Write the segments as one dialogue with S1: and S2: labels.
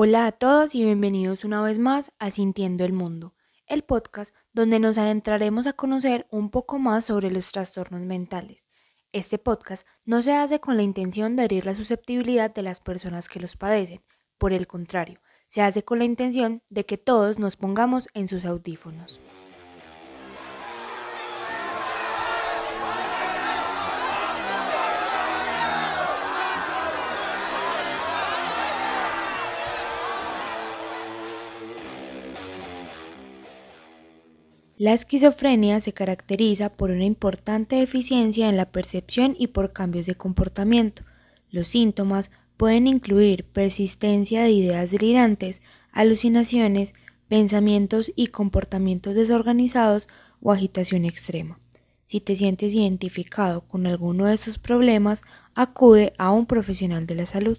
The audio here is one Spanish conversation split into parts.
S1: Hola a todos y bienvenidos una vez más a Sintiendo el Mundo, el podcast donde nos adentraremos a conocer un poco más sobre los trastornos mentales. Este podcast no se hace con la intención de herir la susceptibilidad de las personas que los padecen, por el contrario, se hace con la intención de que todos nos pongamos en sus audífonos. La esquizofrenia se caracteriza por una importante deficiencia en la percepción y por cambios de comportamiento. Los síntomas pueden incluir persistencia de ideas delirantes, alucinaciones, pensamientos y comportamientos desorganizados o agitación extrema. Si te sientes identificado con alguno de estos problemas, acude a un profesional de la salud.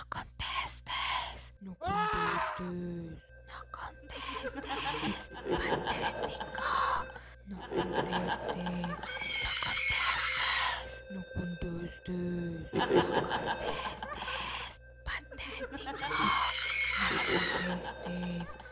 S1: No contestes. No contestes. No contestes. Patético. No contestes. No contestes. No contestes. Patético. No contestes.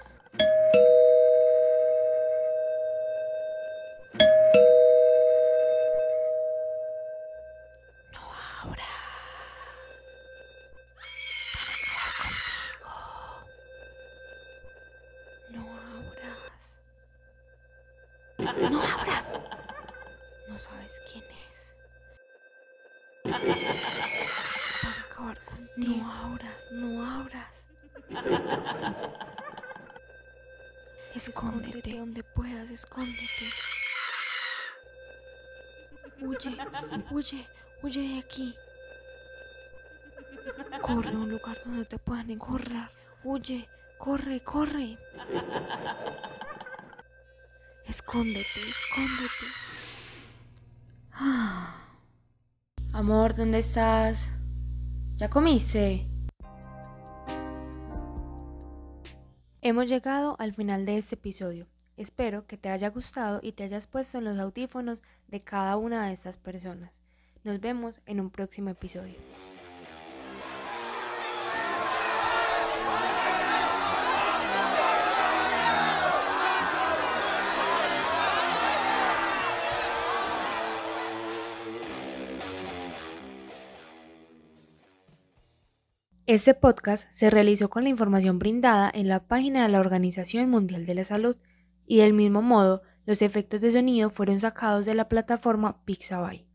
S1: No abras. No sabes quién es. Van a acabar contigo. No abras, no abras. Escóndete donde puedas, escóndete. Huye, huye, huye de aquí. Corre a un lugar donde te puedan encontrar. Huye, corre, corre. Escóndete, escóndete. Ah. Amor, ¿dónde estás? ¿Ya comiste? Hemos llegado al final de este episodio. Espero que te haya gustado y te hayas puesto en los audífonos de cada una de estas personas. Nos vemos en un próximo episodio. Este podcast se realizó con la información brindada en la página de la Organización Mundial de la Salud y del mismo modo los efectos de sonido fueron sacados de la plataforma Pixabay.